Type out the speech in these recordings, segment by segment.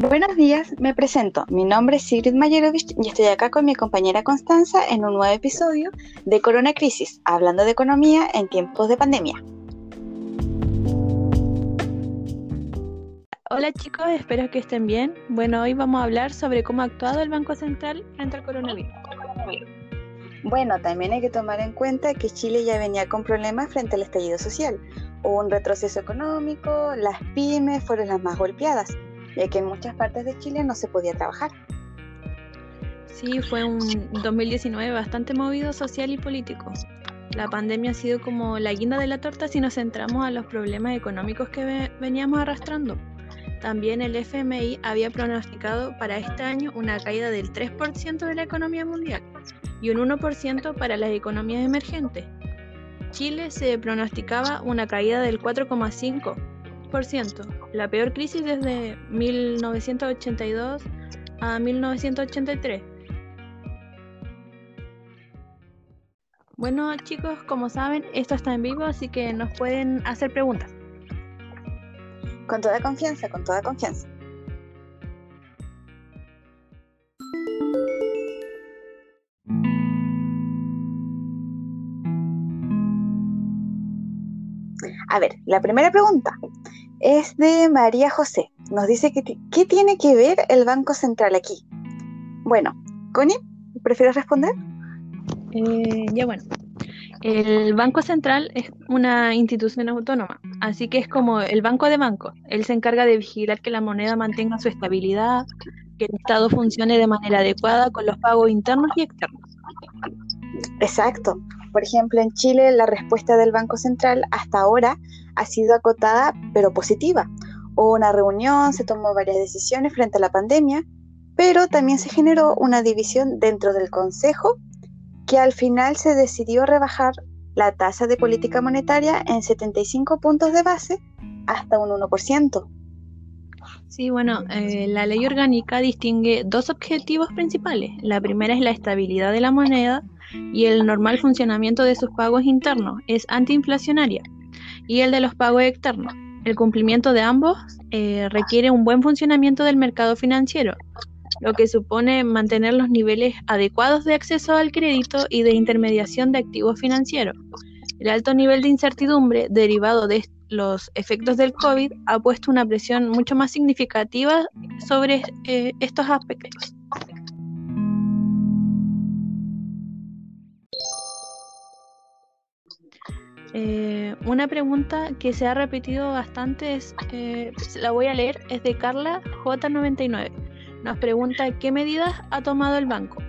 Buenos días, me presento. Mi nombre es Sigrid Mayerovich y estoy acá con mi compañera Constanza en un nuevo episodio de Corona Crisis, hablando de economía en tiempos de pandemia. Hola chicos, espero que estén bien. Bueno, hoy vamos a hablar sobre cómo ha actuado el Banco Central frente al coronavirus. Bueno, también hay que tomar en cuenta que Chile ya venía con problemas frente al estallido social. Hubo un retroceso económico, las pymes fueron las más golpeadas ya que en muchas partes de Chile no se podía trabajar. Sí, fue un 2019 bastante movido social y político. La pandemia ha sido como la guinda de la torta si nos centramos a los problemas económicos que veníamos arrastrando. También el FMI había pronosticado para este año una caída del 3% de la economía mundial y un 1% para las economías emergentes. Chile se pronosticaba una caída del 4,5% la peor crisis desde 1982 a 1983. Bueno chicos, como saben, esto está en vivo, así que nos pueden hacer preguntas. Con toda confianza, con toda confianza. A ver, la primera pregunta es de María José. Nos dice que ¿qué tiene que ver el Banco Central aquí? Bueno, Connie, ¿prefieres responder? Eh, ya bueno. El Banco Central es una institución autónoma, así que es como el banco de bancos. Él se encarga de vigilar que la moneda mantenga su estabilidad, que el Estado funcione de manera adecuada con los pagos internos y externos. Exacto. Por ejemplo, en Chile la respuesta del Banco Central hasta ahora ha sido acotada pero positiva. Hubo una reunión, se tomó varias decisiones frente a la pandemia, pero también se generó una división dentro del Consejo que al final se decidió rebajar la tasa de política monetaria en 75 puntos de base hasta un 1%. Sí, bueno, eh, la ley orgánica distingue dos objetivos principales. La primera es la estabilidad de la moneda y el normal funcionamiento de sus pagos internos. Es antiinflacionaria. Y el de los pagos externos. El cumplimiento de ambos eh, requiere un buen funcionamiento del mercado financiero, lo que supone mantener los niveles adecuados de acceso al crédito y de intermediación de activos financieros. El alto nivel de incertidumbre derivado de los efectos del COVID ha puesto una presión mucho más significativa sobre eh, estos aspectos. Eh, una pregunta que se ha repetido bastante, es, eh, la voy a leer, es de Carla J99. Nos pregunta qué medidas ha tomado el banco.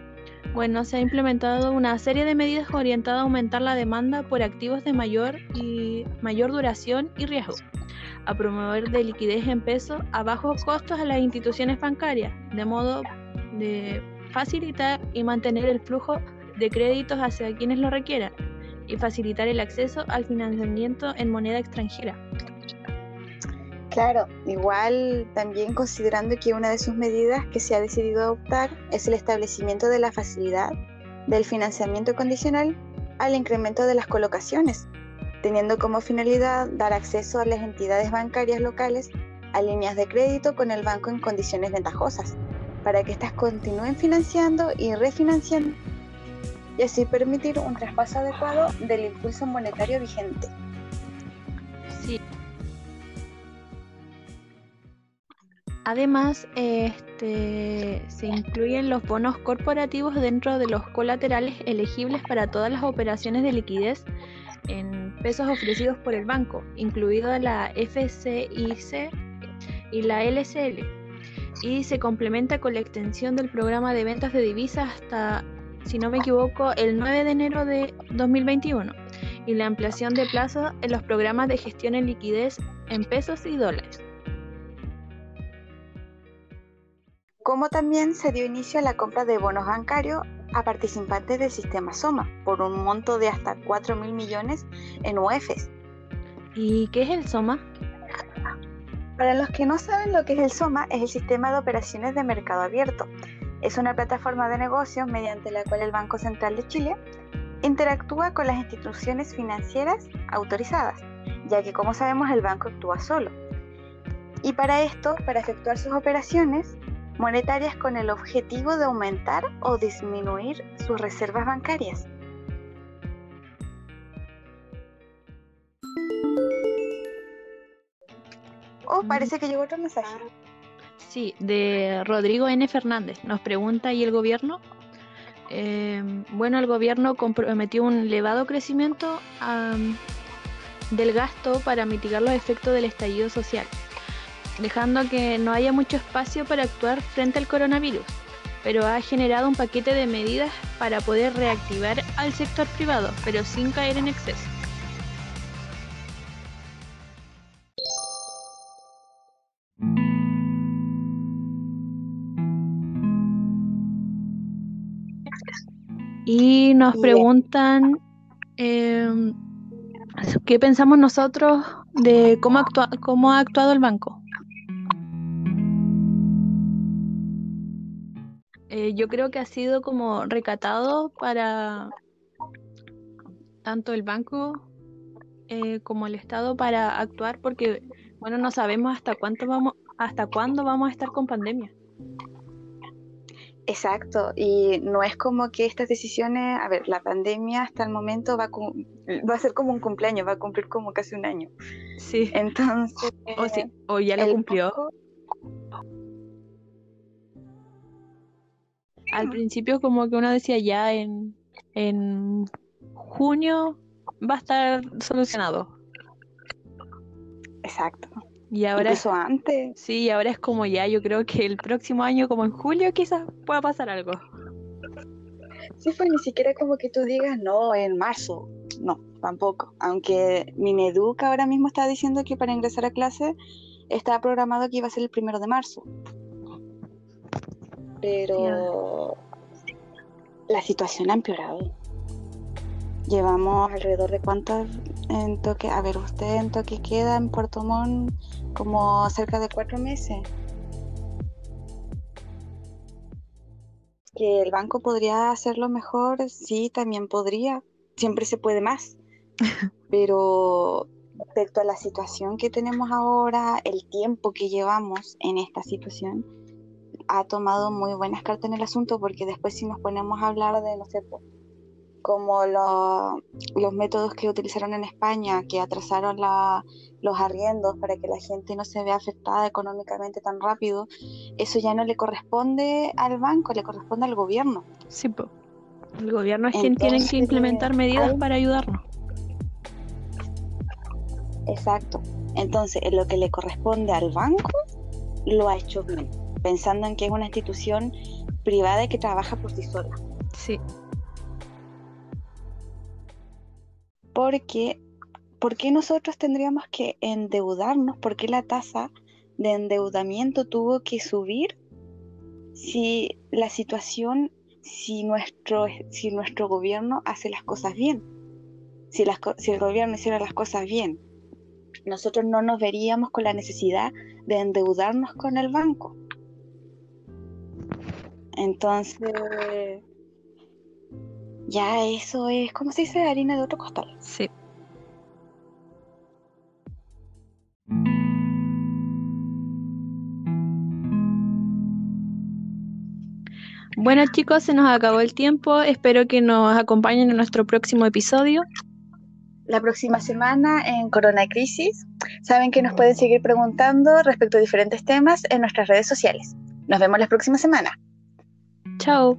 Bueno, se ha implementado una serie de medidas orientadas a aumentar la demanda por activos de mayor y mayor duración y riesgo, a promover de liquidez en peso a bajos costos a las instituciones bancarias, de modo de facilitar y mantener el flujo de créditos hacia quienes lo requieran y facilitar el acceso al financiamiento en moneda extranjera. Claro, igual también considerando que una de sus medidas que se ha decidido adoptar es el establecimiento de la facilidad del financiamiento condicional al incremento de las colocaciones, teniendo como finalidad dar acceso a las entidades bancarias locales a líneas de crédito con el banco en condiciones ventajosas, para que éstas continúen financiando y refinanciando y así permitir un traspaso adecuado del impulso monetario vigente. Sí. Además, este, se incluyen los bonos corporativos dentro de los colaterales elegibles para todas las operaciones de liquidez en pesos ofrecidos por el banco, incluido la FCIC y la LCL. Y se complementa con la extensión del programa de ventas de divisas hasta si no me equivoco, el 9 de enero de 2021 y la ampliación de plazo en los programas de gestión en liquidez en pesos y dólares. Como también se dio inicio a la compra de bonos bancarios a participantes del sistema SOMA por un monto de hasta 4 mil millones en UEFs. ¿Y qué es el SOMA? Para los que no saben lo que es el SOMA, es el sistema de operaciones de mercado abierto, es una plataforma de negocios mediante la cual el Banco Central de Chile interactúa con las instituciones financieras autorizadas, ya que como sabemos el banco actúa solo. Y para esto, para efectuar sus operaciones monetarias con el objetivo de aumentar o disminuir sus reservas bancarias. Oh, parece que llegó otro mensaje. Sí, de Rodrigo N. Fernández. Nos pregunta, ¿y el gobierno? Eh, bueno, el gobierno comprometió un elevado crecimiento del gasto para mitigar los efectos del estallido social, dejando que no haya mucho espacio para actuar frente al coronavirus, pero ha generado un paquete de medidas para poder reactivar al sector privado, pero sin caer en exceso. Y nos preguntan em, qué pensamos nosotros de cómo, cómo ha actuado el banco. Eh, yo creo que ha sido como recatado para tanto el banco eh, como el Estado para actuar porque bueno no sabemos hasta cuánto vamos hasta cuándo vamos a estar con pandemia. Exacto, y no es como que estas decisiones, a ver, la pandemia hasta el momento va, va a ser como un cumpleaños, va a cumplir como casi un año. Sí. Entonces... O, sí, o ya lo cumplió. Al principio como que uno decía ya en, en junio va a estar solucionado. Exacto. Y ahora eso antes. Sí, ahora es como ya, yo creo que el próximo año, como en julio, quizás pueda pasar algo. Sí, pues ni siquiera como que tú digas, no, en marzo. No, tampoco. Aunque Mineduc ahora mismo está diciendo que para ingresar a clase estaba programado que iba a ser el primero de marzo. Pero la situación ha empeorado. Llevamos alrededor de cuántos en toque, a ver, usted en toque queda en Puerto Montt como cerca de cuatro meses. Que el banco podría hacerlo mejor, sí, también podría. Siempre se puede más. Pero respecto a la situación que tenemos ahora, el tiempo que llevamos en esta situación, ha tomado muy buenas cartas en el asunto porque después si nos ponemos a hablar de, no sé, como los métodos que utilizaron en España, que atrasaron los arriendos para que la gente no se vea afectada económicamente tan rápido, eso ya no le corresponde al banco, le corresponde al gobierno. Sí, el gobierno es quien tiene que implementar medidas para ayudarnos. Exacto. Entonces, en lo que le corresponde al banco, lo ha hecho bien, pensando en que es una institución privada y que trabaja por sí sola. Sí. Porque, ¿por qué nosotros tendríamos que endeudarnos? ¿Por qué la tasa de endeudamiento tuvo que subir si la situación, si nuestro, si nuestro gobierno hace las cosas bien? Si, si el gobierno hiciera las cosas bien, nosotros no nos veríamos con la necesidad de endeudarnos con el banco. Entonces, ya eso es, ¿cómo se dice? Harina de otro costal. Sí. Bueno chicos, se nos acabó el tiempo. Espero que nos acompañen en nuestro próximo episodio. La próxima semana en Corona Crisis. Saben que nos pueden seguir preguntando respecto a diferentes temas en nuestras redes sociales. Nos vemos la próxima semana. Chao.